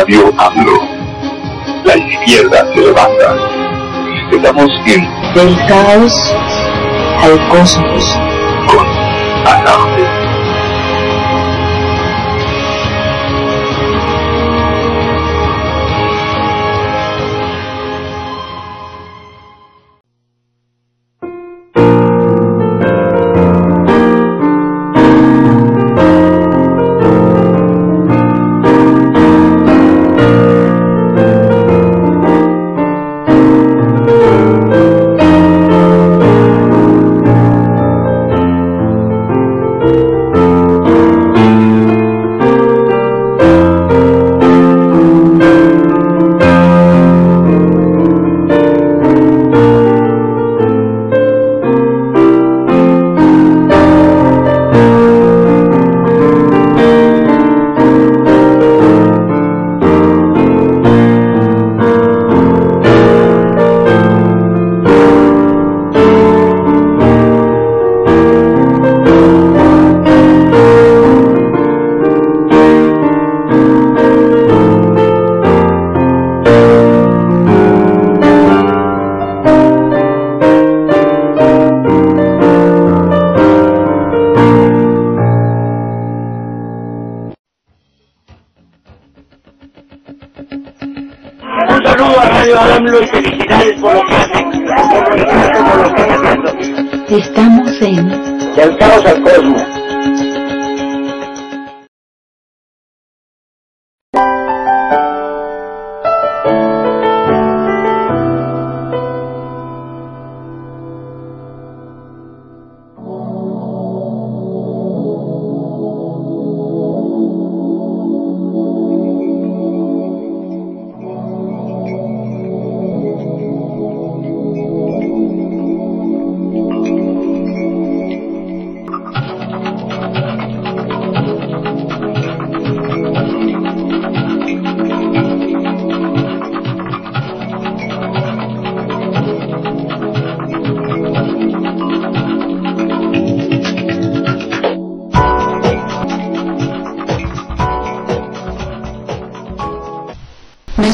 Radio AMLO. La izquierda se levanta. Estamos en Del caos al cosmos. con Alarde.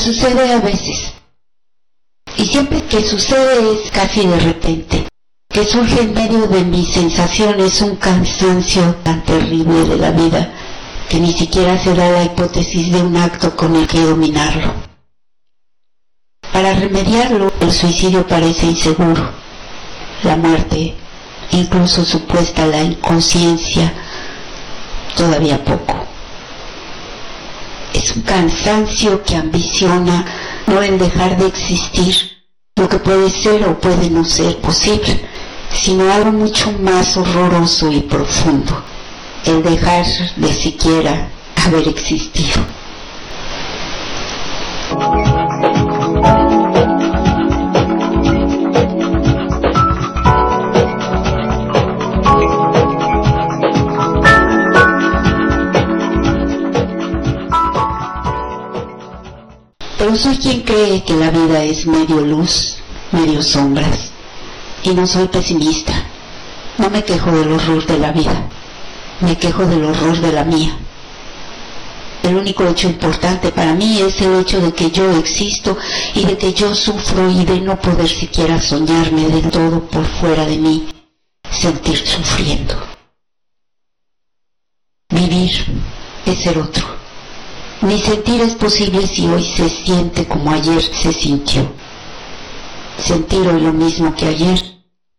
Sucede a veces. Y siempre que sucede es casi de repente. Que surge en medio de mis sensaciones un cansancio tan terrible de la vida que ni siquiera se da la hipótesis de un acto con el que dominarlo. Para remediarlo, el suicidio parece inseguro. La muerte, incluso supuesta la inconsciencia, todavía poco. Cansancio que ambiciona no en dejar de existir lo que puede ser o puede no ser posible, sino algo mucho más horroroso y profundo, el dejar de siquiera haber existido. Pero soy quien cree que la vida es medio luz, medio sombras. Y no soy pesimista. No me quejo del horror de la vida. Me quejo del horror de la mía. El único hecho importante para mí es el hecho de que yo existo y de que yo sufro y de no poder siquiera soñarme del todo por fuera de mí, sentir sufriendo. Vivir es ser otro. Ni sentir es posible si hoy se siente como ayer se sintió. Sentir hoy lo mismo que ayer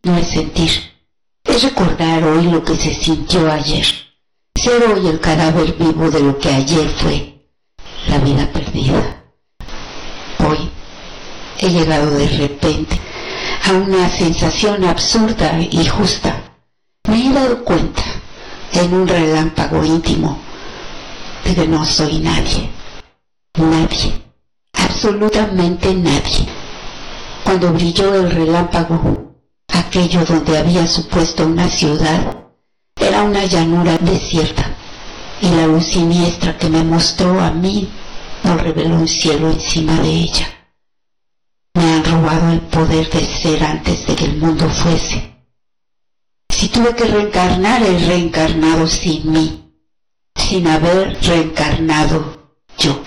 no es sentir. Es recordar hoy lo que se sintió ayer. Ser hoy el cadáver vivo de lo que ayer fue. La vida perdida. Hoy he llegado de repente a una sensación absurda y justa. Me he dado cuenta en un relámpago íntimo no soy nadie. Nadie. Absolutamente nadie. Cuando brilló el relámpago, aquello donde había supuesto una ciudad, era una llanura desierta, y la luz siniestra que me mostró a mí no reveló un cielo encima de ella. Me han robado el poder de ser antes de que el mundo fuese. Si tuve que reencarnar, he reencarnado sin mí, sin haber reencarnado yo.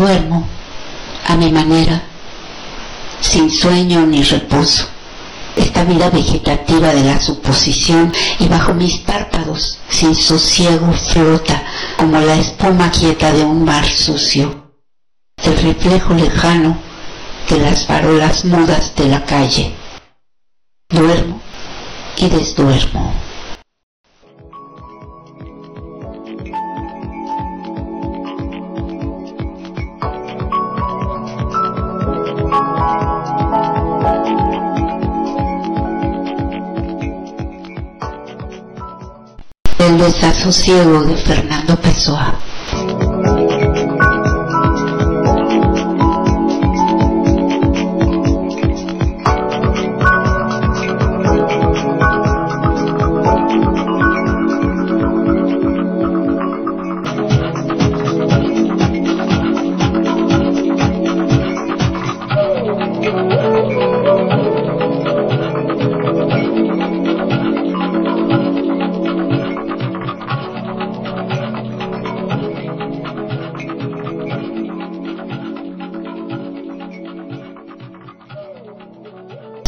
Duermo a mi manera, sin sueño ni reposo. Esta vida vegetativa de la suposición y bajo mis párpados, sin sosiego, flota como la espuma quieta de un mar sucio, el reflejo lejano de las farolas mudas de la calle. Duermo y desduermo. Desasosiego de Fernando Pessoa.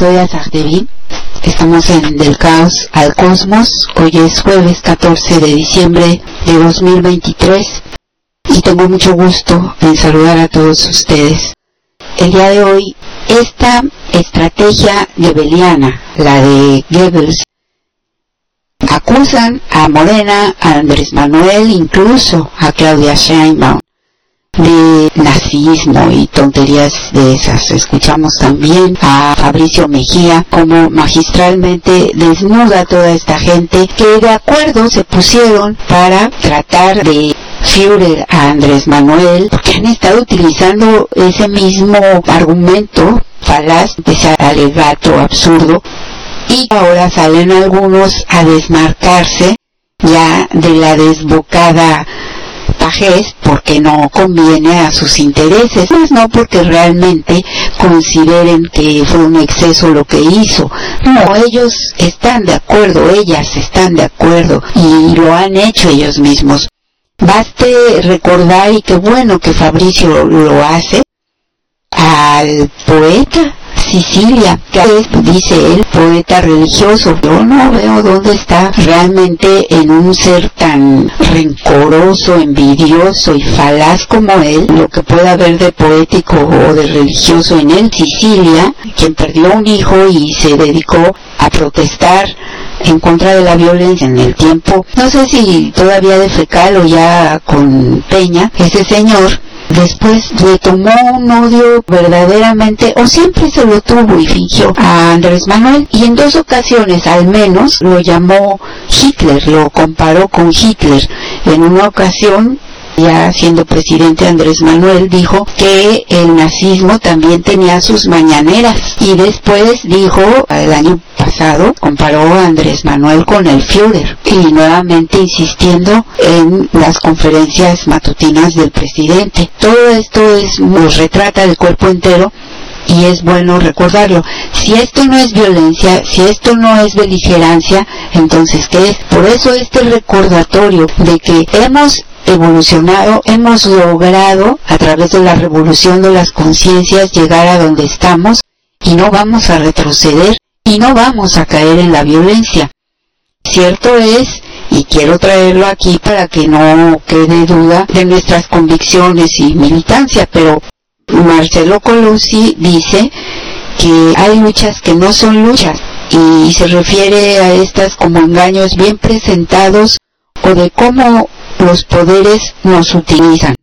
Soy Azardevi. Estamos en Del Caos al Cosmos. Hoy es jueves 14 de diciembre de 2023 y tengo mucho gusto en saludar a todos ustedes. El día de hoy, esta estrategia gebeliana, la de Goebbels, acusan a Morena, a Andrés Manuel, incluso a Claudia Sheinbaum de nazismo y tonterías de esas. Escuchamos también a Fabricio Mejía como magistralmente desnuda a toda esta gente que de acuerdo se pusieron para tratar de Führer a Andrés Manuel, porque han estado utilizando ese mismo argumento falaz, ese alegato absurdo, y ahora salen algunos a desmarcarse ya de la desbocada porque no conviene a sus intereses, más no porque realmente consideren que fue un exceso lo que hizo. No, ellos están de acuerdo, ellas están de acuerdo y lo han hecho ellos mismos. Baste recordar, y qué bueno que Fabricio lo hace, al poeta Sicilia, que es, dice él, poeta religioso. Yo no veo dónde está realmente en un ser tan rencoroso, envidioso y falaz como él, lo que pueda haber de poético o de religioso en él. Sicilia, quien perdió un hijo y se dedicó a protestar en contra de la violencia en el tiempo, no sé si todavía de fecal o ya con Peña, ese señor después le tomó un odio verdaderamente, o siempre se lo tuvo y fingió a Andrés Manuel, y en dos ocasiones al menos lo llamó Hitler, lo comparó con Hitler. En una ocasión ya siendo presidente Andrés Manuel, dijo que el nazismo también tenía sus mañaneras. Y después dijo, el año pasado, comparó a Andrés Manuel con el Führer. Y nuevamente insistiendo en las conferencias matutinas del presidente. Todo esto es, nos retrata el cuerpo entero y es bueno recordarlo. Si esto no es violencia, si esto no es beligerancia, entonces ¿qué es? Por eso este recordatorio de que hemos evolucionado, hemos logrado a través de la revolución de las conciencias llegar a donde estamos y no vamos a retroceder y no vamos a caer en la violencia. Cierto es, y quiero traerlo aquí para que no quede duda de nuestras convicciones y militancia, pero Marcelo Colucci dice que hay luchas que no son luchas y se refiere a estas como engaños bien presentados o de cómo los poderes nos utilizan.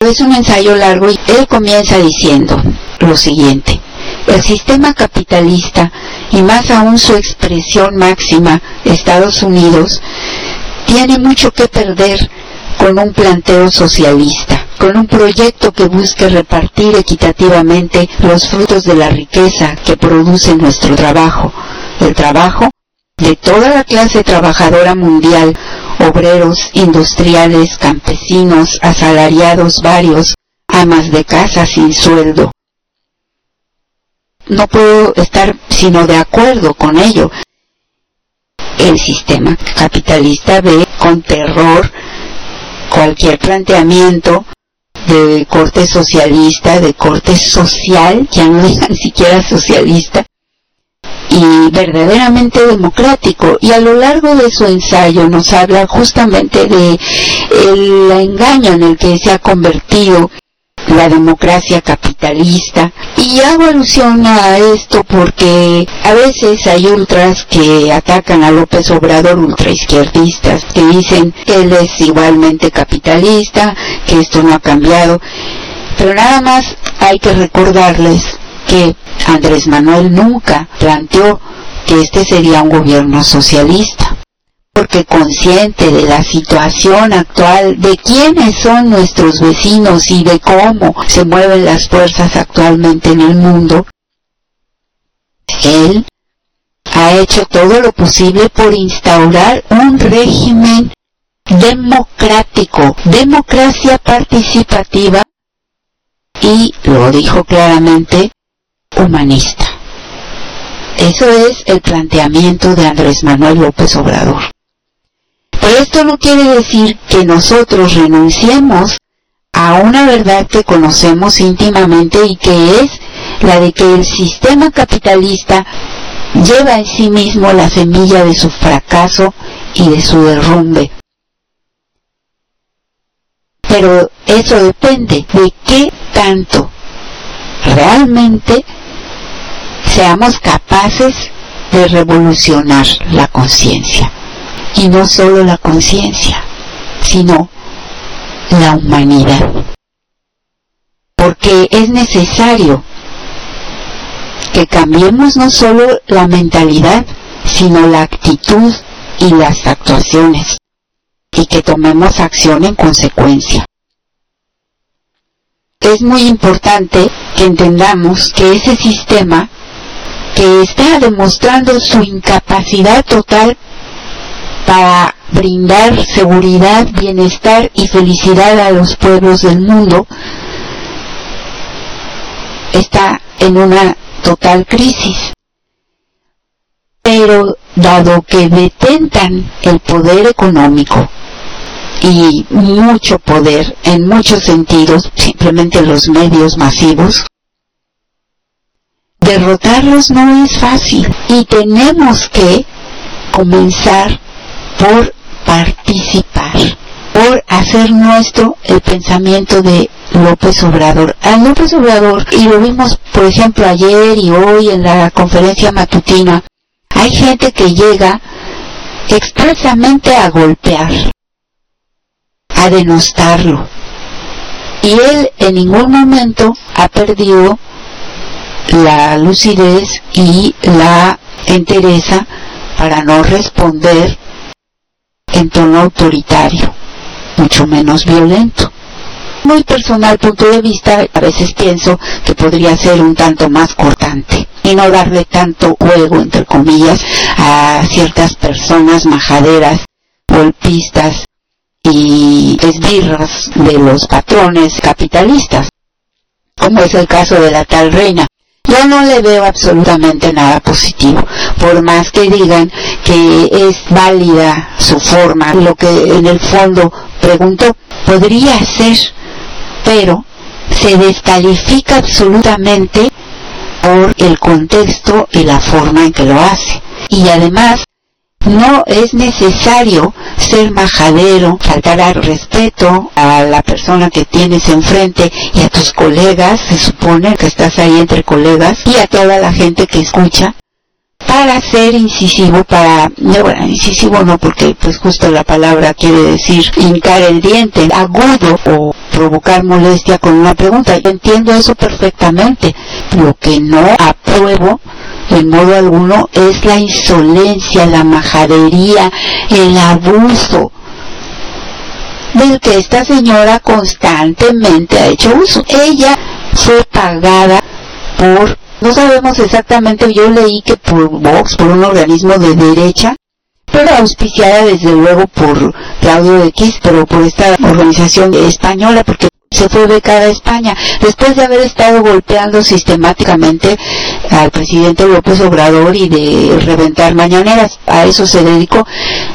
Es un ensayo largo y él comienza diciendo lo siguiente. El sistema capitalista, y más aún su expresión máxima, Estados Unidos, tiene mucho que perder con un planteo socialista, con un proyecto que busque repartir equitativamente los frutos de la riqueza que produce nuestro trabajo, el trabajo de toda la clase trabajadora mundial, obreros, industriales, campesinos, asalariados varios, amas de casa sin sueldo. No puedo estar sino de acuerdo con ello. El sistema capitalista ve con terror cualquier planteamiento de corte socialista, de corte social, ya no digan siquiera socialista, y verdaderamente democrático. Y a lo largo de su ensayo nos habla justamente de el engaño en el que se ha convertido la democracia capitalista. Y hago alusión a esto porque a veces hay ultras que atacan a López Obrador, ultraizquierdistas, que dicen que él es igualmente capitalista, que esto no ha cambiado. Pero nada más hay que recordarles que Andrés Manuel nunca planteó que este sería un gobierno socialista, porque consciente de la situación actual, de quiénes son nuestros vecinos y de cómo se mueven las fuerzas actualmente en el mundo, él ha hecho todo lo posible por instaurar un régimen democrático, democracia participativa y, lo dijo claramente, humanista. Eso es el planteamiento de Andrés Manuel López Obrador. Pero esto no quiere decir que nosotros renunciemos a una verdad que conocemos íntimamente y que es la de que el sistema capitalista lleva en sí mismo la semilla de su fracaso y de su derrumbe. Pero eso depende de qué tanto realmente seamos capaces de revolucionar la conciencia. Y no solo la conciencia, sino la humanidad. Porque es necesario que cambiemos no solo la mentalidad, sino la actitud y las actuaciones, y que tomemos acción en consecuencia. Es muy importante que entendamos que ese sistema que está demostrando su incapacidad total para brindar seguridad, bienestar y felicidad a los pueblos del mundo, está en una total crisis. Pero dado que detentan el poder económico y mucho poder en muchos sentidos, simplemente los medios masivos, derrotarlos no es fácil y tenemos que comenzar por participar, por hacer nuestro el pensamiento de López Obrador. A López Obrador, y lo vimos por ejemplo ayer y hoy en la conferencia matutina, hay gente que llega expresamente a golpear, a denostarlo. Y él en ningún momento ha perdido la lucidez y la entereza para no responder en tono autoritario, mucho menos violento. Muy personal punto de vista, a veces pienso que podría ser un tanto más cortante y no darle tanto juego, entre comillas, a ciertas personas majaderas, golpistas y esbirras de los patrones capitalistas, como es el caso de la tal reina, yo no le veo absolutamente nada positivo, por más que digan que es válida su forma, lo que en el fondo pregunto, podría ser, pero se descalifica absolutamente por el contexto y la forma en que lo hace. Y además, no es necesario ser majadero, faltar al respeto a la persona que tienes enfrente y a tus colegas, se supone que estás ahí entre colegas, y a toda la gente que escucha, para ser incisivo, para, no, bueno, incisivo no, porque pues justo la palabra quiere decir hincar el diente, agudo o provocar molestia con una pregunta. Yo entiendo eso perfectamente. Lo que no apruebo en modo alguno es la insolencia, la majadería, el abuso del que esta señora constantemente ha hecho uso. Ella fue pagada por, no sabemos exactamente, yo leí que por Vox, por un organismo de derecha, pero auspiciada desde luego por Claudio X, pero por esta organización española, porque se fue becada a España, después de haber estado golpeando sistemáticamente al presidente López Obrador y de reventar mañaneras. A eso se dedicó.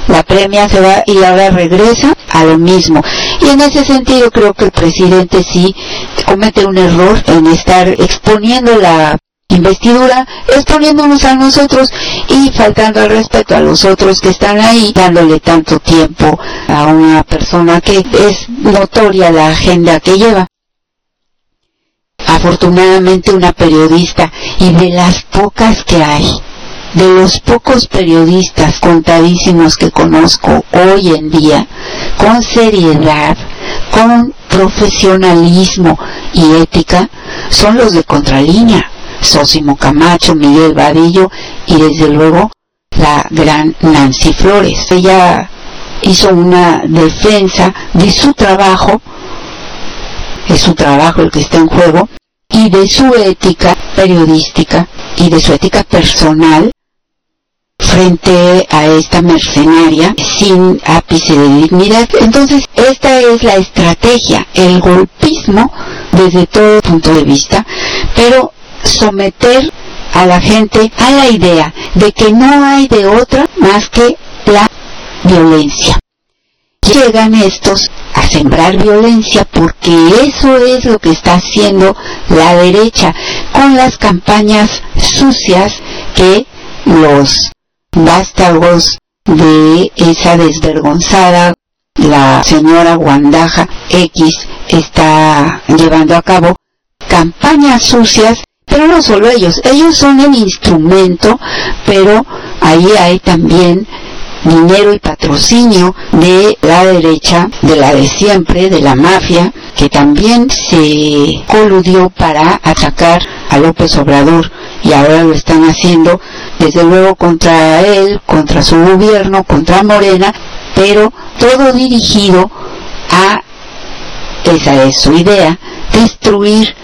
La premia se va y ahora regresa a lo mismo. Y en ese sentido creo que el presidente sí comete un error en estar exponiendo la investidura exponiéndonos a nosotros y faltando al respeto a los otros que están ahí, dándole tanto tiempo a una persona que es notoria la agenda que lleva. Afortunadamente una periodista y de las pocas que hay, de los pocos periodistas contadísimos que conozco hoy en día, con seriedad, con profesionalismo y ética, son los de contralínea Sósimo Camacho, Miguel Vadillo y desde luego la gran Nancy Flores. Ella hizo una defensa de su trabajo, es su trabajo el que está en juego, y de su ética periodística y de su ética personal frente a esta mercenaria sin ápice de dignidad. Entonces, esta es la estrategia, el golpismo desde todo punto de vista, pero someter a la gente a la idea de que no hay de otra más que la violencia. Llegan estos a sembrar violencia porque eso es lo que está haciendo la derecha con las campañas sucias que los vástagos de esa desvergonzada la señora Guandaja X está llevando a cabo campañas sucias pero no solo ellos, ellos son el instrumento, pero ahí hay también dinero y patrocinio de la derecha, de la de siempre, de la mafia, que también se coludió para atacar a López Obrador y ahora lo están haciendo desde luego contra él, contra su gobierno, contra Morena, pero todo dirigido a, esa es su idea, destruir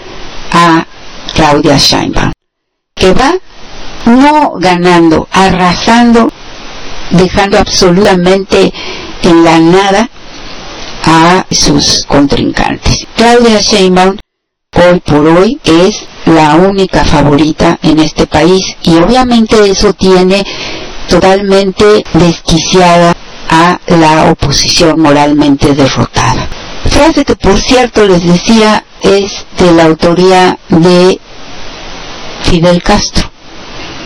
a Claudia Sheinbaum, que va no ganando, arrasando, dejando absolutamente en la nada a sus contrincantes. Claudia Sheinbaum hoy por hoy es la única favorita en este país y obviamente eso tiene totalmente desquiciada a la oposición moralmente derrotada. Frase que por cierto les decía es de la autoría de Fidel Castro.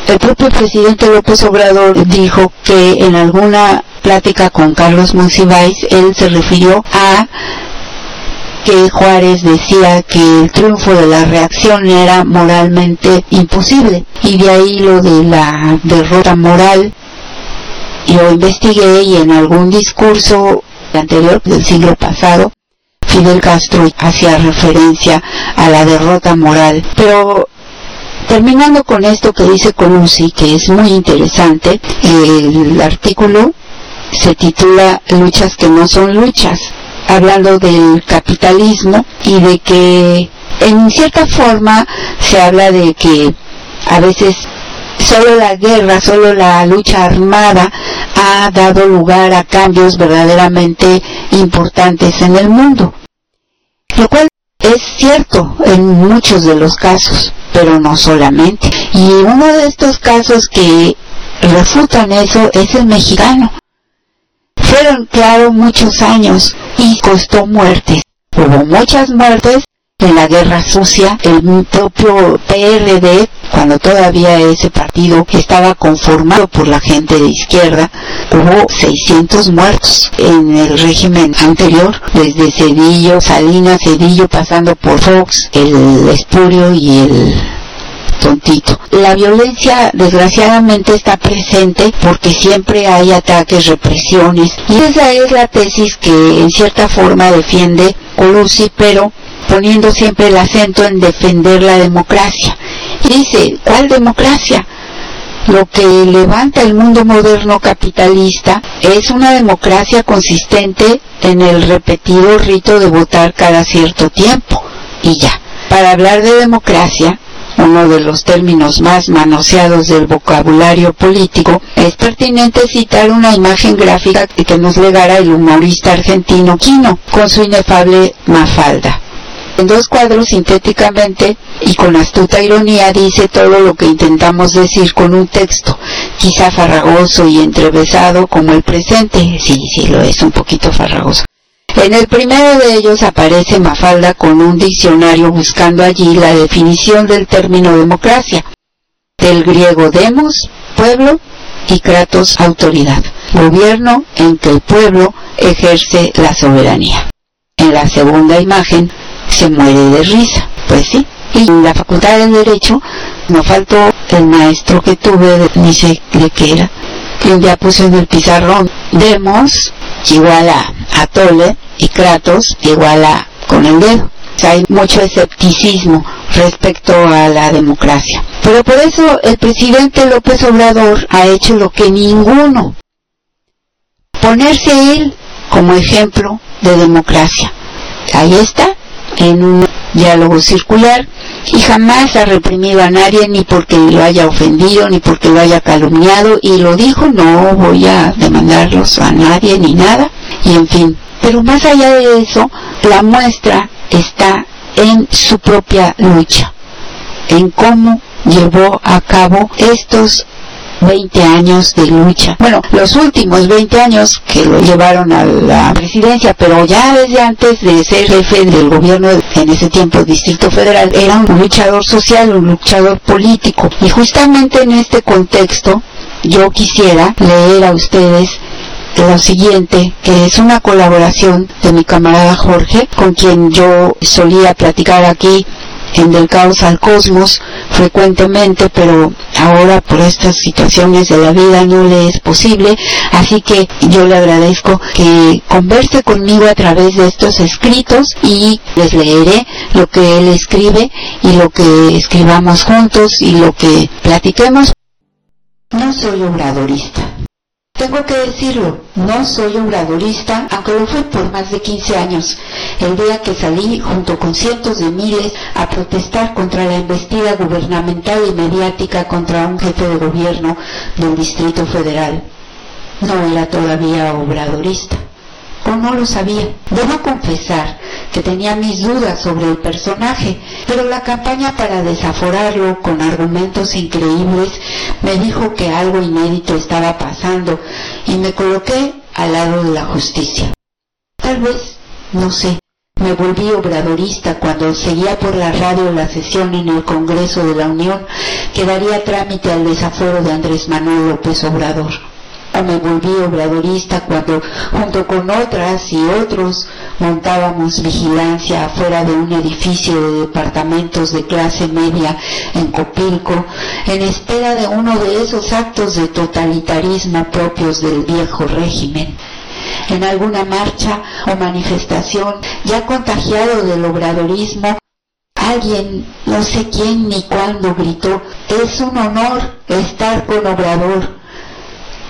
El propio presidente López Obrador dijo que en alguna plática con Carlos Monsiváis él se refirió a que Juárez decía que el triunfo de la reacción era moralmente imposible y de ahí lo de la derrota moral. Yo investigué y en algún discurso anterior del siglo pasado Fidel Castro hacía referencia a la derrota moral. Pero terminando con esto que dice Colusi, que es muy interesante, el artículo se titula Luchas que no son luchas, hablando del capitalismo y de que en cierta forma se habla de que a veces solo la guerra, solo la lucha armada ha dado lugar a cambios verdaderamente importantes en el mundo lo cual es cierto en muchos de los casos, pero no solamente. Y uno de estos casos que refutan eso es el mexicano. Fueron, claro, muchos años y costó muertes. Hubo muchas muertes en la guerra sucia, el propio PRD, cuando todavía ese partido estaba conformado por la gente de izquierda, hubo 600 muertos en el régimen anterior, desde Cedillo, Salinas, Cedillo, pasando por Fox, el Espurio y el tontito. La violencia desgraciadamente está presente porque siempre hay ataques, represiones y esa es la tesis que en cierta forma defiende Colusi, pero poniendo siempre el acento en defender la democracia. Dice, ¿cuál democracia? Lo que levanta el mundo moderno capitalista es una democracia consistente en el repetido rito de votar cada cierto tiempo. Y ya, para hablar de democracia, uno de los términos más manoseados del vocabulario político, es pertinente citar una imagen gráfica que nos legara el humorista argentino Quino con su inefable Mafalda En dos cuadros sintéticamente y con astuta ironía dice todo lo que intentamos decir con un texto, quizá farragoso y entrevesado como el presente, sí, sí lo es, un poquito farragoso. En el primero de ellos aparece Mafalda con un diccionario buscando allí la definición del término democracia, del griego demos, pueblo, y kratos, autoridad, gobierno en que el pueblo ejerce la soberanía. En la segunda imagen se muere de risa, pues sí. Y en la facultad de Derecho no faltó el maestro que tuve, ni sé de qué era, que un día puso en el pizarrón demos igual a atole y kratos igual a con el dedo. hay mucho escepticismo respecto a la democracia. Pero por eso el presidente López Obrador ha hecho lo que ninguno. Ponerse él como ejemplo de democracia. Ahí está, en un diálogo circular, y jamás ha reprimido a nadie ni porque lo haya ofendido, ni porque lo haya calumniado, y lo dijo, no voy a demandarlos a nadie ni nada, y en fin. Pero más allá de eso, la muestra está en su propia lucha, en cómo llevó a cabo estos 20 años de lucha. Bueno, los últimos 20 años que lo llevaron a la presidencia, pero ya desde antes de ser jefe del gobierno en ese tiempo Distrito Federal, era un luchador social, un luchador político. Y justamente en este contexto, yo quisiera leer a ustedes lo siguiente, que es una colaboración de mi camarada Jorge, con quien yo solía platicar aquí en Del Caos al Cosmos frecuentemente, pero ahora por estas situaciones de la vida no le es posible, así que yo le agradezco que converse conmigo a través de estos escritos y les leeré lo que él escribe y lo que escribamos juntos y lo que platiquemos. No soy obradorista tengo que decirlo, no soy obradorista, aunque lo fui por más de 15 años, el día que salí junto con cientos de miles a protestar contra la embestida gubernamental y mediática contra un jefe de gobierno del Distrito Federal. No era todavía obradorista o no lo sabía. Debo confesar que tenía mis dudas sobre el personaje, pero la campaña para desaforarlo con argumentos increíbles me dijo que algo inédito estaba pasando y me coloqué al lado de la justicia. Tal vez, no sé, me volví obradorista cuando seguía por la radio la sesión en el Congreso de la Unión que daría trámite al desaforo de Andrés Manuel López Obrador me volví obradorista cuando junto con otras y otros montábamos vigilancia afuera de un edificio de departamentos de clase media en Copilco en espera de uno de esos actos de totalitarismo propios del viejo régimen en alguna marcha o manifestación ya contagiado del obradorismo, alguien, no sé quién ni cuándo, gritó, es un honor estar con Obrador.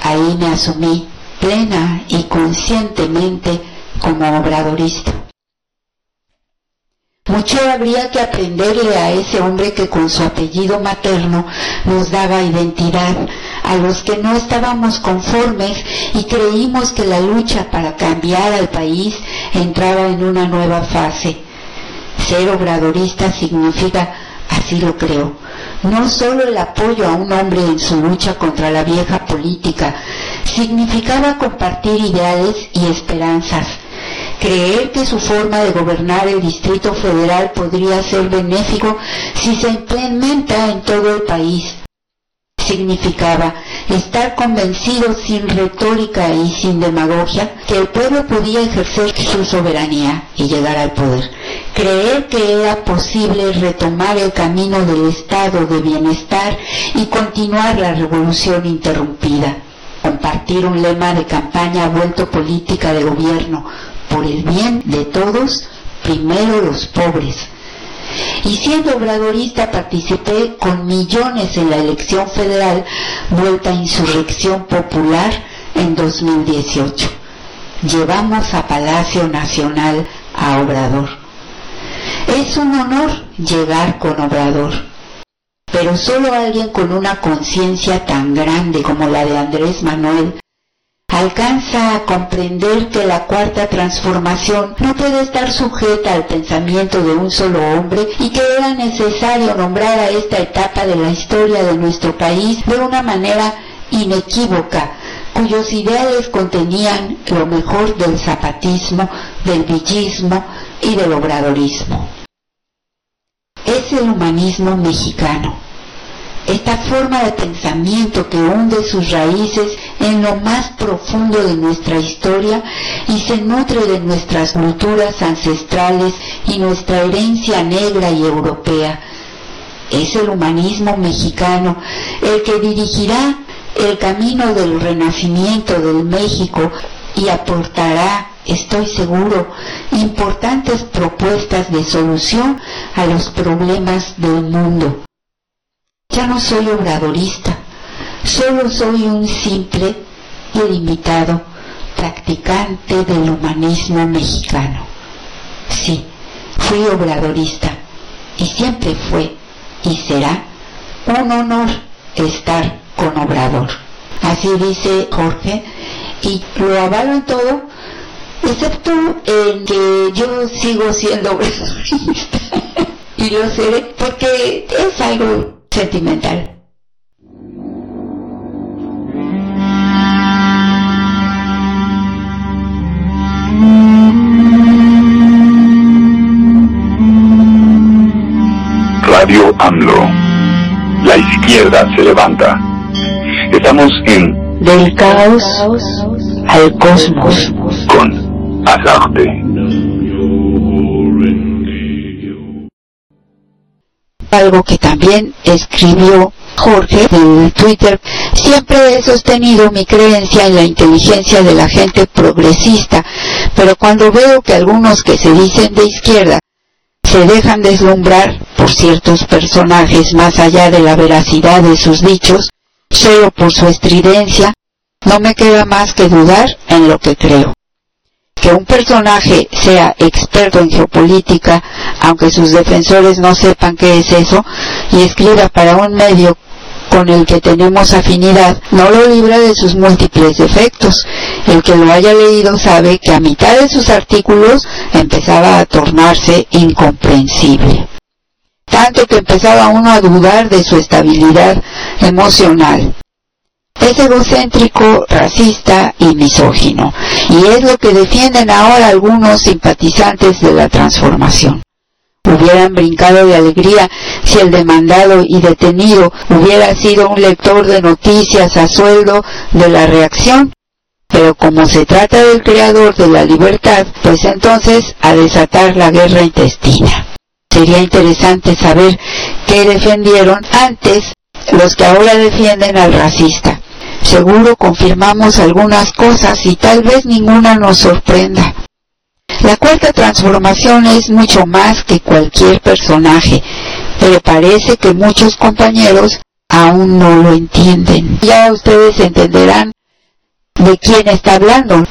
Ahí me asumí plena y conscientemente como obradorista. Mucho habría que aprenderle a ese hombre que con su apellido materno nos daba identidad, a los que no estábamos conformes y creímos que la lucha para cambiar al país entraba en una nueva fase. Ser obradorista significa, así lo creo, no solo el apoyo a un hombre en su lucha contra la vieja política, significaba compartir ideales y esperanzas, creer que su forma de gobernar el Distrito Federal podría ser benéfico si se implementa en todo el país. Significaba estar convencido sin retórica y sin demagogia que el pueblo podía ejercer su soberanía y llegar al poder creer que era posible retomar el camino del estado de bienestar y continuar la revolución interrumpida, compartir un lema de campaña vuelto política de gobierno, por el bien de todos, primero los pobres. Y siendo obradorista participé con millones en la elección federal vuelta insurrección popular en 2018. Llevamos a Palacio Nacional a Obrador. Es un honor llegar con Obrador, pero solo alguien con una conciencia tan grande como la de Andrés Manuel alcanza a comprender que la cuarta transformación no puede estar sujeta al pensamiento de un solo hombre y que era necesario nombrar a esta etapa de la historia de nuestro país de una manera inequívoca, cuyos ideales contenían lo mejor del zapatismo, del villismo y del obradorismo. Es el humanismo mexicano esta forma de pensamiento que hunde sus raíces en lo más profundo de nuestra historia y se nutre de nuestras culturas ancestrales y nuestra herencia negra y europea. Es el humanismo mexicano el que dirigirá el camino del renacimiento del México y aportará, estoy seguro, importantes propuestas de solución a los problemas del mundo. Ya no soy obradorista, solo soy un simple y limitado practicante del humanismo mexicano. Sí, fui obradorista y siempre fue y será un honor estar con Obrador. Así dice Jorge y lo avalo en todo, excepto en que yo sigo siendo obradorista y lo seré porque es algo sentimental. Radio AMLO. La izquierda se levanta. Estamos en Del caos al cosmos. Algo que también escribió Jorge en Twitter, siempre he sostenido mi creencia en la inteligencia de la gente progresista, pero cuando veo que algunos que se dicen de izquierda se dejan deslumbrar por ciertos personajes más allá de la veracidad de sus dichos, solo por su estridencia, no me queda más que dudar en lo que creo que un personaje sea experto en geopolítica, aunque sus defensores no sepan qué es eso, y escriba para un medio con el que tenemos afinidad, no lo libra de sus múltiples defectos. El que lo haya leído sabe que a mitad de sus artículos empezaba a tornarse incomprensible. Tanto que empezaba uno a dudar de su estabilidad emocional es egocéntrico, racista y misógino. Y es lo que defienden ahora algunos simpatizantes de la transformación. Hubieran brincado de alegría si el demandado y detenido hubiera sido un lector de noticias a sueldo de la reacción. Pero como se trata del creador de la libertad, pues entonces a desatar la guerra intestina. Sería interesante saber qué defendieron antes los que ahora defienden al racista. Seguro confirmamos algunas cosas y tal vez ninguna nos sorprenda. La cuarta transformación es mucho más que cualquier personaje, pero parece que muchos compañeros aún no lo entienden. Ya ustedes entenderán de quién está hablando.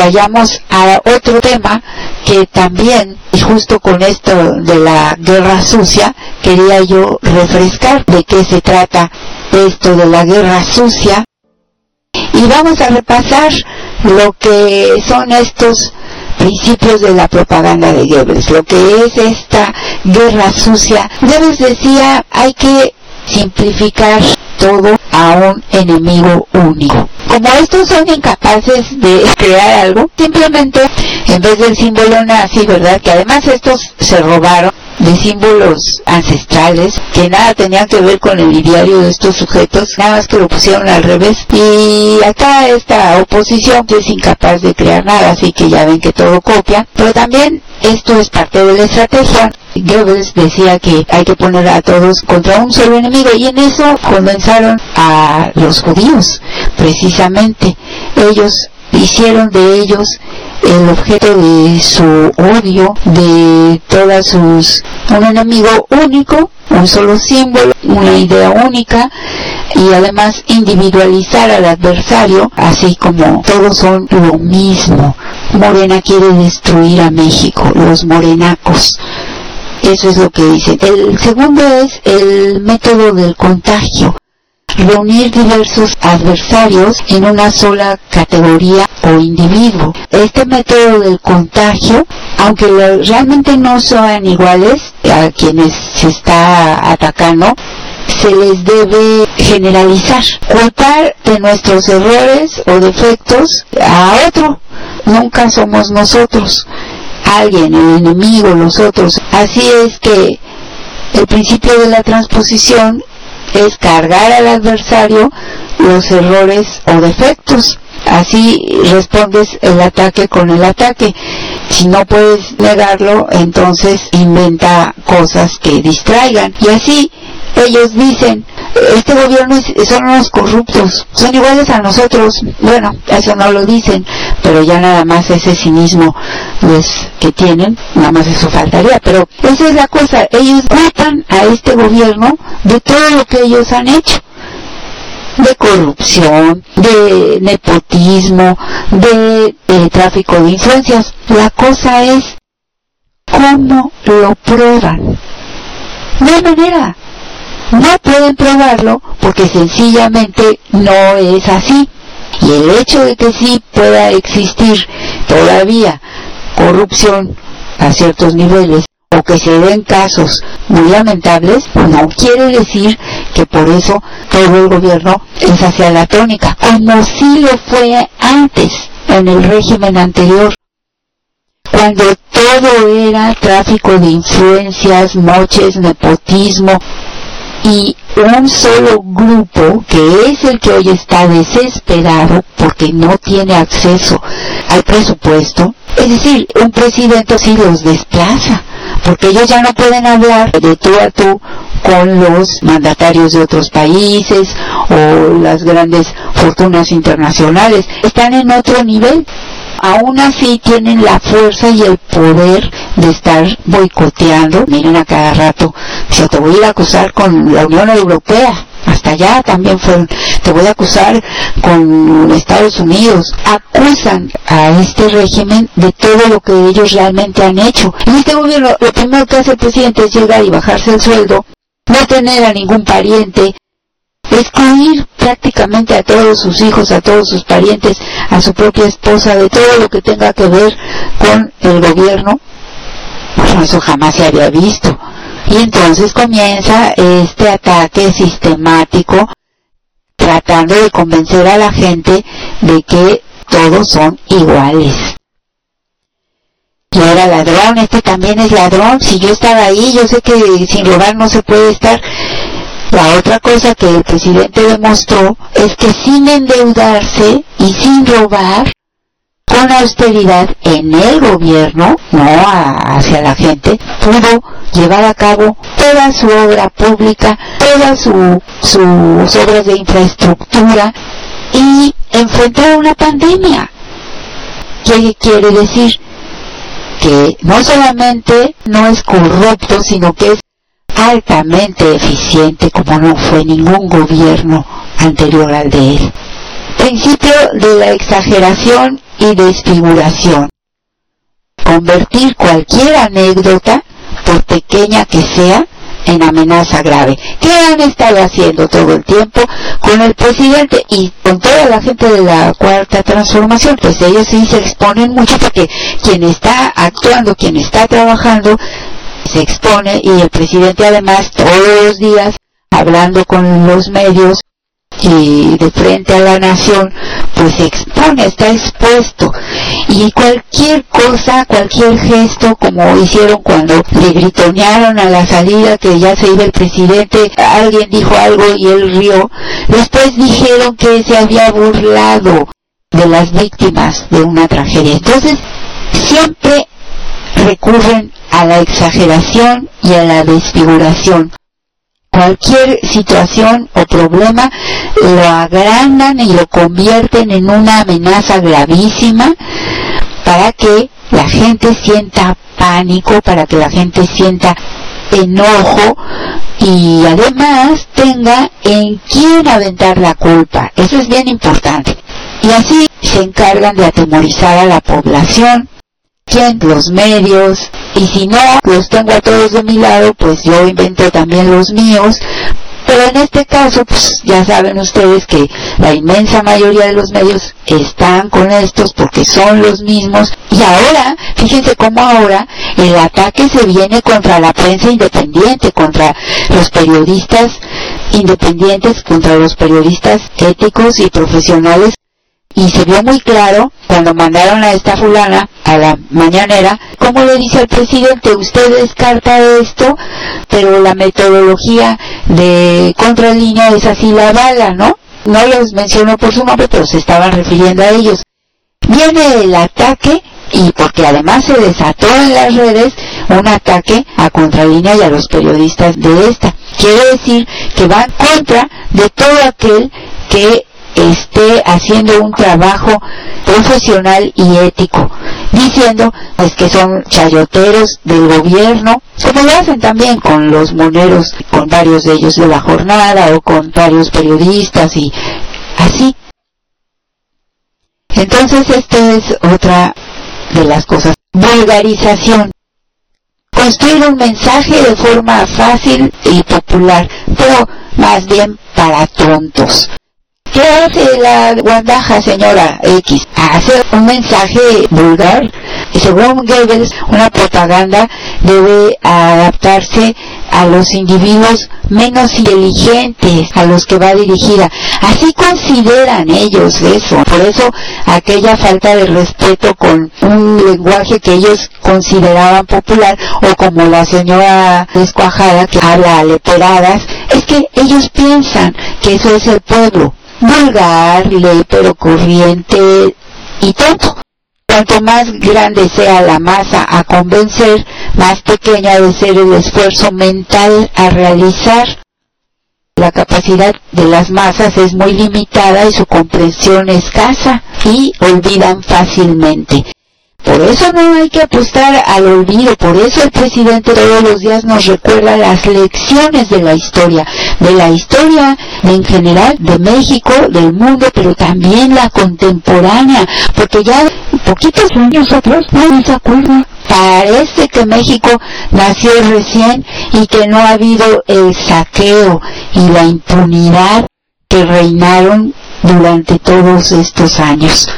Vayamos a otro tema que también, y justo con esto de la guerra sucia, quería yo refrescar de qué se trata esto de la guerra sucia. Y vamos a repasar lo que son estos principios de la propaganda de Goebbels, lo que es esta guerra sucia. Goebbels decía, hay que simplificar todo a un enemigo único. Como estos son incapaces de crear algo, simplemente en vez del símbolo nazi, ¿verdad? Que además estos se robaron de símbolos ancestrales que nada tenían que ver con el ideario de estos sujetos, nada más que lo pusieron al revés. Y acá esta oposición es incapaz de crear nada, así que ya ven que todo copia, pero también esto es parte de la estrategia. Goebbels decía que hay que poner a todos contra un solo enemigo y en eso convenzaron a los judíos, precisamente. Ellos hicieron de ellos el objeto de su odio, de todas sus... un enemigo único, un solo símbolo, una idea única y además individualizar al adversario, así como todos son lo mismo. Morena quiere destruir a México, los morenacos. Eso es lo que dicen. El segundo es el método del contagio reunir diversos adversarios en una sola categoría o individuo. Este método del contagio, aunque realmente no sean iguales a quienes se está atacando, se les debe generalizar, culpar de nuestros errores o defectos a otro. Nunca somos nosotros, alguien, el enemigo, los otros. Así es que el principio de la transposición es cargar al adversario los errores o defectos. Así respondes el ataque con el ataque. Si no puedes negarlo, entonces inventa cosas que distraigan. Y así ellos dicen, este gobierno son unos corruptos, son iguales a nosotros. Bueno, eso no lo dicen, pero ya nada más ese cinismo pues, que tienen, nada más eso faltaría. Pero esa es la cosa, ellos matan a este gobierno de todo lo que ellos han hecho de corrupción, de nepotismo, de, tráfico de influencias. La cosa es cómo lo prueban. No hay manera. No pueden probarlo porque sencillamente no es así. Y el hecho de que sí pueda existir todavía corrupción a ciertos niveles o que se den casos muy lamentables, no quiere decir que por eso todo el gobierno es hacia la tónica, como si lo fue antes, en el régimen anterior, cuando todo era tráfico de influencias, moches, nepotismo, y un solo grupo que es el que hoy está desesperado porque no tiene acceso al presupuesto, es decir, un presidente sí los desplaza, porque ellos ya no pueden hablar de tú a tú con los mandatarios de otros países o las grandes fortunas internacionales, están en otro nivel aún así tienen la fuerza y el poder de estar boicoteando. Miren a cada rato, yo te voy a acusar con la Unión Europea. Hasta allá también fueron, te voy a acusar con Estados Unidos. Acusan a este régimen de todo lo que ellos realmente han hecho. En este gobierno, lo primero que hace el presidente es llegar y bajarse el sueldo, no tener a ningún pariente, excluir prácticamente a todos sus hijos, a todos sus parientes, a su propia esposa, de todo lo que tenga que ver con el gobierno. Bueno, eso jamás se había visto. Y entonces comienza este ataque sistemático tratando de convencer a la gente de que todos son iguales. Yo era ladrón, este también es ladrón, si yo estaba ahí, yo sé que sin robar no se puede estar. La otra cosa que el presidente demostró es que sin endeudarse y sin robar, con austeridad en el gobierno, no hacia la gente, pudo llevar a cabo toda su obra pública, todas su, sus obras de infraestructura y enfrentar una pandemia. ¿Qué quiere decir? Que no solamente no es corrupto, sino que es altamente eficiente como no fue ningún gobierno anterior al de él. Principio de la exageración y desfiguración. Convertir cualquier anécdota, por pequeña que sea, en amenaza grave. ¿Qué han estado haciendo todo el tiempo con el presidente y con toda la gente de la cuarta transformación? Pues ellos sí se exponen mucho porque quien está actuando, quien está trabajando, se expone y el presidente además todos los días hablando con los medios y de frente a la nación, pues se expone, está expuesto. Y cualquier cosa, cualquier gesto, como hicieron cuando le gritonearon a la salida que ya se iba el presidente, alguien dijo algo y él rió, después dijeron que se había burlado de las víctimas de una tragedia. Entonces, siempre recurren a la exageración y a la desfiguración cualquier situación o problema lo agrandan y lo convierten en una amenaza gravísima para que la gente sienta pánico, para que la gente sienta enojo y además tenga en quién aventar la culpa. Eso es bien importante. Y así se encargan de atemorizar a la población los medios, y si no los tengo a todos de mi lado, pues yo invento también los míos. Pero en este caso, pues ya saben ustedes que la inmensa mayoría de los medios están con estos porque son los mismos. Y ahora, fíjense cómo ahora el ataque se viene contra la prensa independiente, contra los periodistas independientes, contra los periodistas éticos y profesionales y se vio muy claro cuando mandaron a esta fulana a la mañanera, como le dice al presidente, usted descarta esto, pero la metodología de contralínea es así la bala, ¿no? No los mencionó por su nombre, pero se estaban refiriendo a ellos. Viene el ataque y porque además se desató en las redes un ataque a Contralínea y a los periodistas de esta. Quiere decir que va en contra de todo aquel que esté haciendo un trabajo profesional y ético, diciendo pues que son chayoteros del gobierno, como lo hacen también con los moneros, con varios de ellos de la jornada o con varios periodistas y así. Entonces esto es otra de las cosas. Vulgarización. Construir un mensaje de forma fácil y popular, pero más bien para tontos. ¿Qué hace la guandaja, señora X? Hace un mensaje vulgar. Según Goebbels, una propaganda debe adaptarse a los individuos menos inteligentes a los que va dirigida. Así consideran ellos eso. Por eso aquella falta de respeto con un lenguaje que ellos consideraban popular o como la señora descuajada que habla a es que ellos piensan que eso es el pueblo vulgar, pero corriente y tonto. Cuanto más grande sea la masa a convencer, más pequeña debe ser el esfuerzo mental a realizar. La capacidad de las masas es muy limitada y su comprensión escasa y olvidan fácilmente. Por eso no hay que apostar al olvido, por eso el presidente todos los días nos recuerda las lecciones de la historia, de la historia en general de México, del mundo, pero también la contemporánea, porque ya poquitos años atrás no se acuerda. Parece que México nació recién y que no ha habido el saqueo y la impunidad que reinaron durante todos estos años.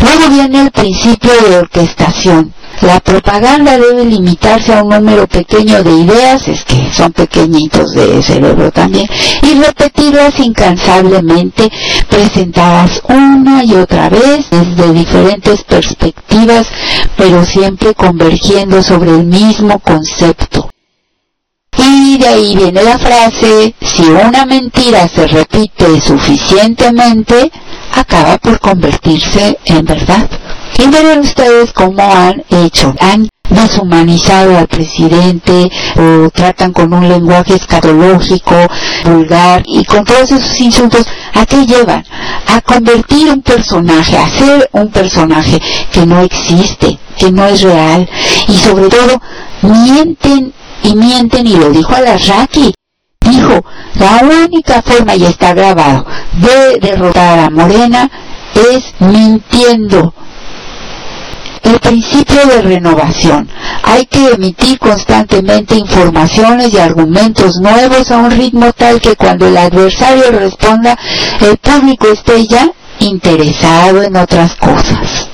Luego viene el principio de orquestación. La propaganda debe limitarse a un número pequeño de ideas, es que son pequeñitos de cerebro también, y repetirlas incansablemente, presentadas una y otra vez desde diferentes perspectivas, pero siempre convergiendo sobre el mismo concepto. Y de ahí viene la frase, si una mentira se repite suficientemente, acaba por convertirse en verdad. Y miren ustedes cómo han hecho, han deshumanizado al presidente o tratan con un lenguaje escatológico, vulgar y con todos esos insultos, ¿a qué llevan? A convertir un personaje, a ser un personaje que no existe, que no es real y sobre todo mienten y mienten y lo dijo Alarraqui. Dijo, la única forma, y está grabado, de derrotar a Morena es mintiendo. El principio de renovación. Hay que emitir constantemente informaciones y argumentos nuevos a un ritmo tal que cuando el adversario responda, el público esté ya interesado en otras cosas.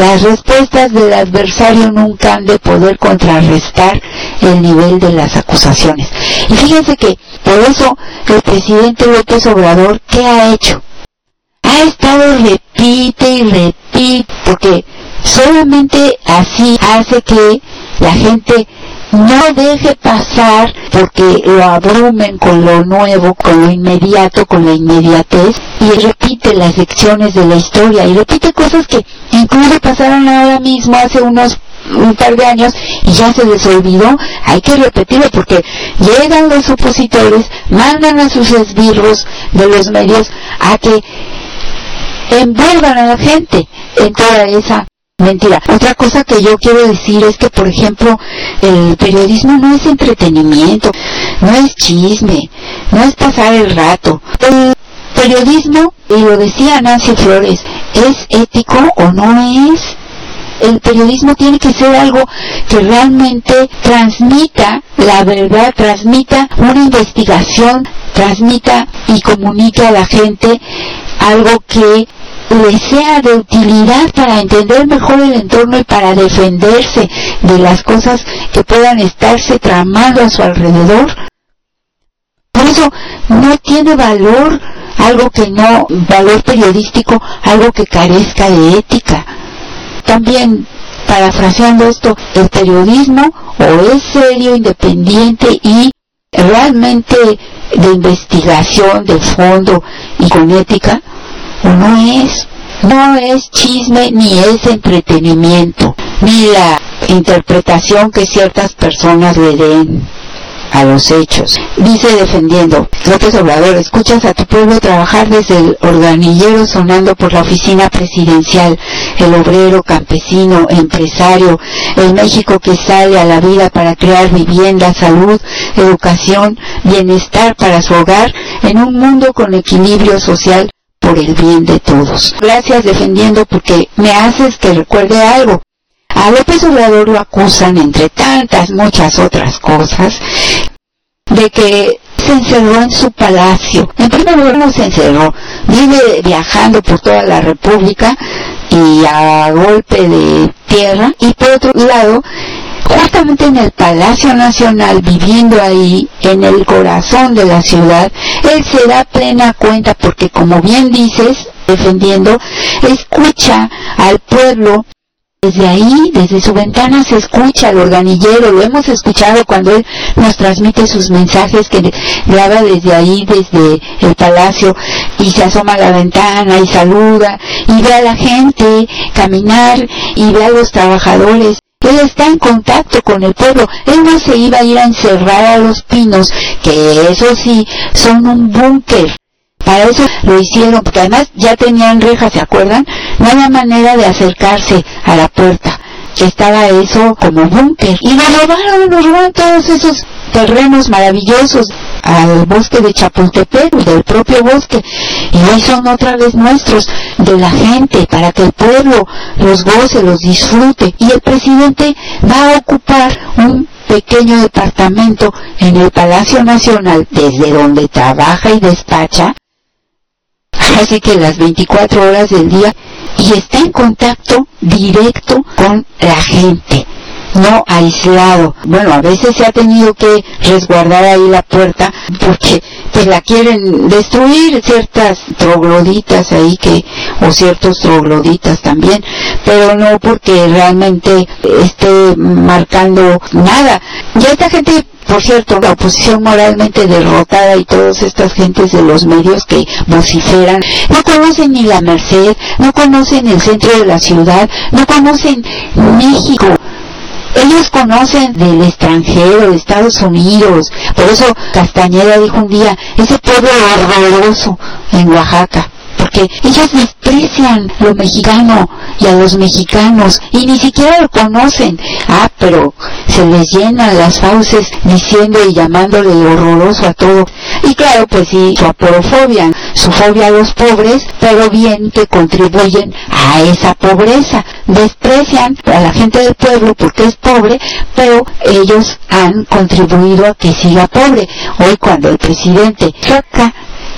Las respuestas del adversario nunca han de poder contrarrestar el nivel de las acusaciones. Y fíjense que por eso el presidente López Obrador, ¿qué ha hecho? Ha estado repite y repite, porque solamente así hace que la gente no deje pasar porque lo abrumen con lo nuevo, con lo inmediato, con la inmediatez y repite las lecciones de la historia y repite cosas que incluso pasaron ahora mismo hace unos un par de años y ya se les olvidó, hay que repetirlo porque llegan los opositores, mandan a sus esbirros de los medios a que envuelvan a la gente en toda esa Mentira. Otra cosa que yo quiero decir es que, por ejemplo, el periodismo no es entretenimiento, no es chisme, no es pasar el rato. El periodismo, y lo decía Nancy Flores, ¿es ético o no es? El periodismo tiene que ser algo que realmente transmita la verdad, transmita una investigación, transmita y comunique a la gente algo que le sea de utilidad para entender mejor el entorno y para defenderse de las cosas que puedan estarse tramando a su alrededor. Por eso no tiene valor algo que no, valor periodístico, algo que carezca de ética. También, parafraseando esto, el periodismo o es serio, independiente y realmente de investigación, de fondo y con ética, no es, no es chisme ni es entretenimiento, ni la interpretación que ciertas personas le den a los hechos. Dice defendiendo, López Obrador, escuchas a tu pueblo trabajar desde el organillero sonando por la oficina presidencial, el obrero, campesino, empresario, el México que sale a la vida para crear vivienda, salud, educación, bienestar para su hogar en un mundo con equilibrio social por el bien de todos. Gracias defendiendo porque me haces que recuerde algo. A López Obrador lo acusan, entre tantas muchas otras cosas, de que se encerró en su palacio. En primer lugar no se encerró, vive viajando por toda la República y a golpe de tierra. Y por otro lado, en el Palacio Nacional, viviendo ahí, en el corazón de la ciudad, él se da plena cuenta porque, como bien dices, defendiendo, escucha al pueblo desde ahí, desde su ventana se escucha al organillero, lo hemos escuchado cuando él nos transmite sus mensajes que graba desde ahí, desde el palacio, y se asoma a la ventana y saluda, y ve a la gente caminar, y ve a los trabajadores. Él está en contacto con el pueblo. Él no se iba a ir a encerrar a los pinos, que eso sí, son un búnker. Para eso lo hicieron, porque además ya tenían rejas, ¿se acuerdan? No había manera de acercarse a la puerta. Estaba eso como búnker. Y nos robaron, nos robaron todos esos terrenos maravillosos al bosque de Chapultepec, del propio bosque, y hoy son otra vez nuestros, de la gente, para que el pueblo los goce, los disfrute. Y el presidente va a ocupar un pequeño departamento en el Palacio Nacional, desde donde trabaja y despacha, así que las 24 horas del día, y está en contacto directo con la gente no aislado. Bueno, a veces se ha tenido que resguardar ahí la puerta porque pues la quieren destruir ciertas trogloditas ahí que o ciertos trogloditas también, pero no porque realmente esté marcando nada. Y esta gente por cierto, la oposición moralmente derrotada y todas estas gentes de los medios que vociferan, no conocen ni la Merced, no conocen el centro de la ciudad, no conocen México. Ellos conocen del extranjero, de Estados Unidos. Por eso Castañeda dijo un día, ese pueblo horroroso en Oaxaca porque ellos desprecian lo mexicano y a los mexicanos y ni siquiera lo conocen. Ah, pero se les llenan las fauces diciendo y llamándole horroroso a todo. Y claro, pues sí, su aporofobia. Su fobia a los pobres, pero bien que contribuyen a esa pobreza. Desprecian a la gente del pueblo porque es pobre, pero ellos han contribuido a que siga pobre. Hoy cuando el presidente saca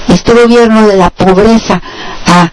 este gobierno de la pobreza a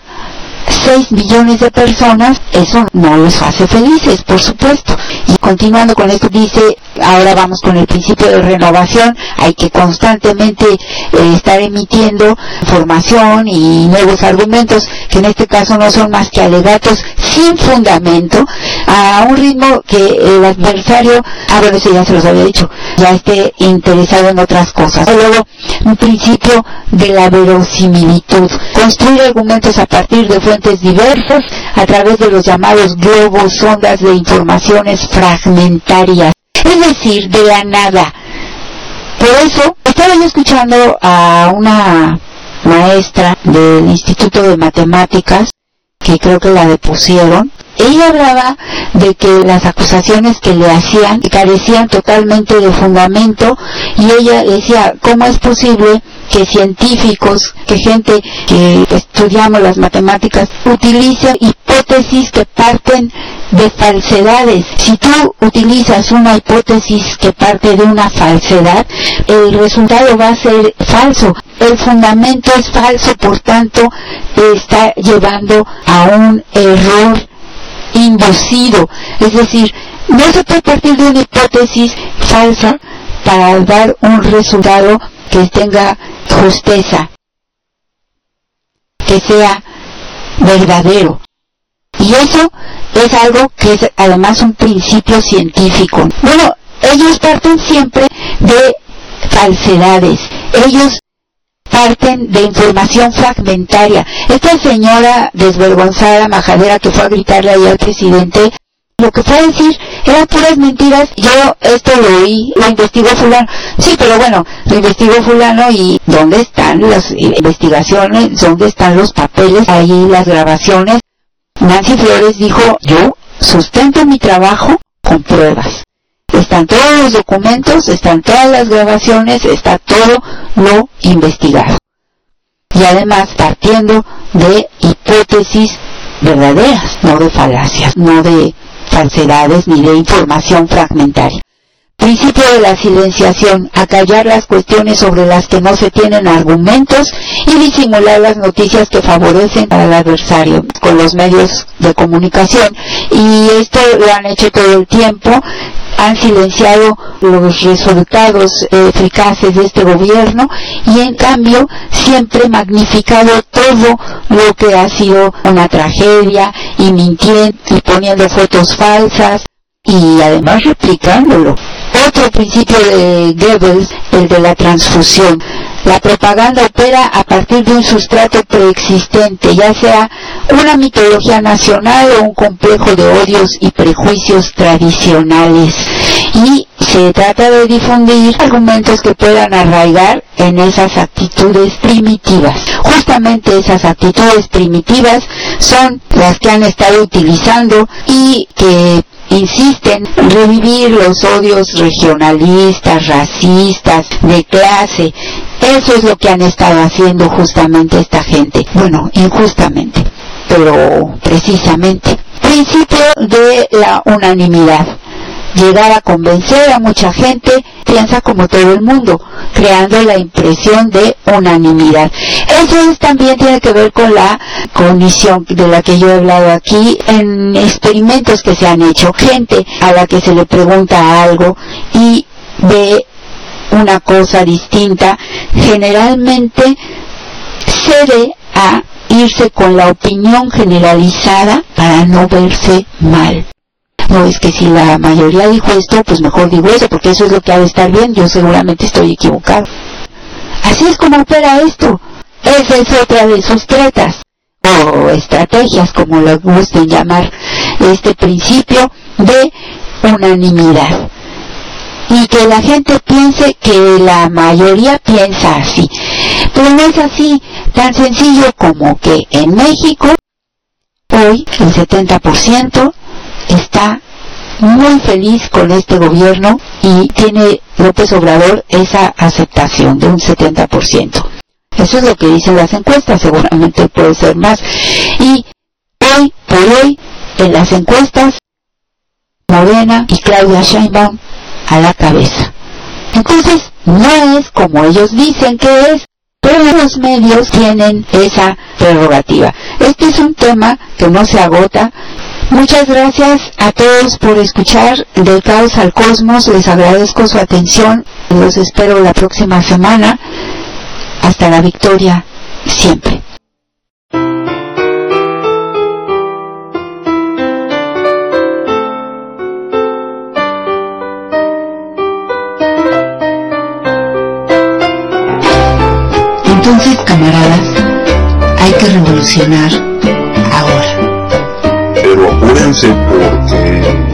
6 millones de personas, eso no los hace felices, por supuesto. Y continuando con esto, dice, ahora vamos con el principio de renovación, hay que constantemente eh, estar emitiendo información y nuevos argumentos, que en este caso no son más que alegatos sin fundamento, a un ritmo que el adversario, ah bueno, eso ya se los había dicho, ya esté interesado en otras cosas. Luego, un principio de la verosimilitud, construir argumentos a partir de fuentes diversas a través de los llamados globos, ondas de informaciones fragmentarias, es decir, de la nada. Por eso, estaba yo escuchando a una maestra del Instituto de Matemáticas, que creo que la depusieron, ella hablaba de que las acusaciones que le hacían carecían totalmente de fundamento y ella decía, ¿cómo es posible que científicos, que gente que estudiamos las matemáticas utilice hipótesis que parten de falsedades. Si tú utilizas una hipótesis que parte de una falsedad, el resultado va a ser falso. El fundamento es falso, por tanto, está llevando a un error inducido. Es decir, no se puede partir de una hipótesis falsa para dar un resultado que tenga justeza, que sea verdadero. Y eso es algo que es además un principio científico. Bueno, ellos parten siempre de falsedades. Ellos parten de información fragmentaria. Esta señora desvergonzada, majadera, que fue a gritarle ahí al presidente, lo que fue a decir eran puras mentiras. Yo esto lo oí, lo investigó fulano. Sí, pero bueno, lo investigó fulano y ¿dónde están las investigaciones? ¿Dónde están los papeles? Ahí las grabaciones. Nancy Flores dijo, yo sustento mi trabajo con pruebas. Están todos los documentos, están todas las grabaciones, está todo lo investigado. Y además partiendo de hipótesis verdaderas, no de falacias, no de falsedades ni de información fragmentaria. Principio de la silenciación, acallar las cuestiones sobre las que no se tienen argumentos y disimular las noticias que favorecen al adversario con los medios de comunicación. Y esto lo han hecho todo el tiempo, han silenciado los resultados eficaces de este gobierno y en cambio siempre magnificado todo lo que ha sido una tragedia y mintiendo y poniendo fotos falsas y además replicándolo. Otro principio de Goebbels, el de la transfusión. La propaganda opera a partir de un sustrato preexistente, ya sea una mitología nacional o un complejo de odios y prejuicios tradicionales. Y se trata de difundir argumentos que puedan arraigar en esas actitudes primitivas. Justamente esas actitudes primitivas son las que han estado utilizando y que insisten en revivir los odios regionalistas, racistas, de clase. Eso es lo que han estado haciendo justamente esta gente. Bueno, injustamente, pero precisamente. Principio de la unanimidad llegar a convencer a mucha gente, piensa como todo el mundo, creando la impresión de unanimidad. Eso también tiene que ver con la cognición de la que yo he hablado aquí en experimentos que se han hecho. Gente a la que se le pregunta algo y ve una cosa distinta, generalmente cede a irse con la opinión generalizada para no verse mal no es que si la mayoría dijo esto, pues mejor digo eso, porque eso es lo que ha de estar bien, yo seguramente estoy equivocado. Así es como opera esto. Esa es otra de sus tretas, o estrategias, como lo gusten llamar, este principio de unanimidad. Y que la gente piense que la mayoría piensa así. Pero no es así, tan sencillo como que en México, hoy el 70% está muy feliz con este gobierno y tiene López Obrador esa aceptación de un 70%. Eso es lo que dicen las encuestas, seguramente puede ser más. Y hoy por hoy, en las encuestas, Morena y Claudia Sheinbaum a la cabeza. Entonces, no es como ellos dicen que es, pero los medios tienen esa prerrogativa. Este es un tema que no se agota. Muchas gracias a todos por escuchar Del Caos al Cosmos. Les agradezco su atención. Los espero la próxima semana. Hasta la victoria, siempre. Entonces, camaradas, hay que revolucionar. Pero apúrense porque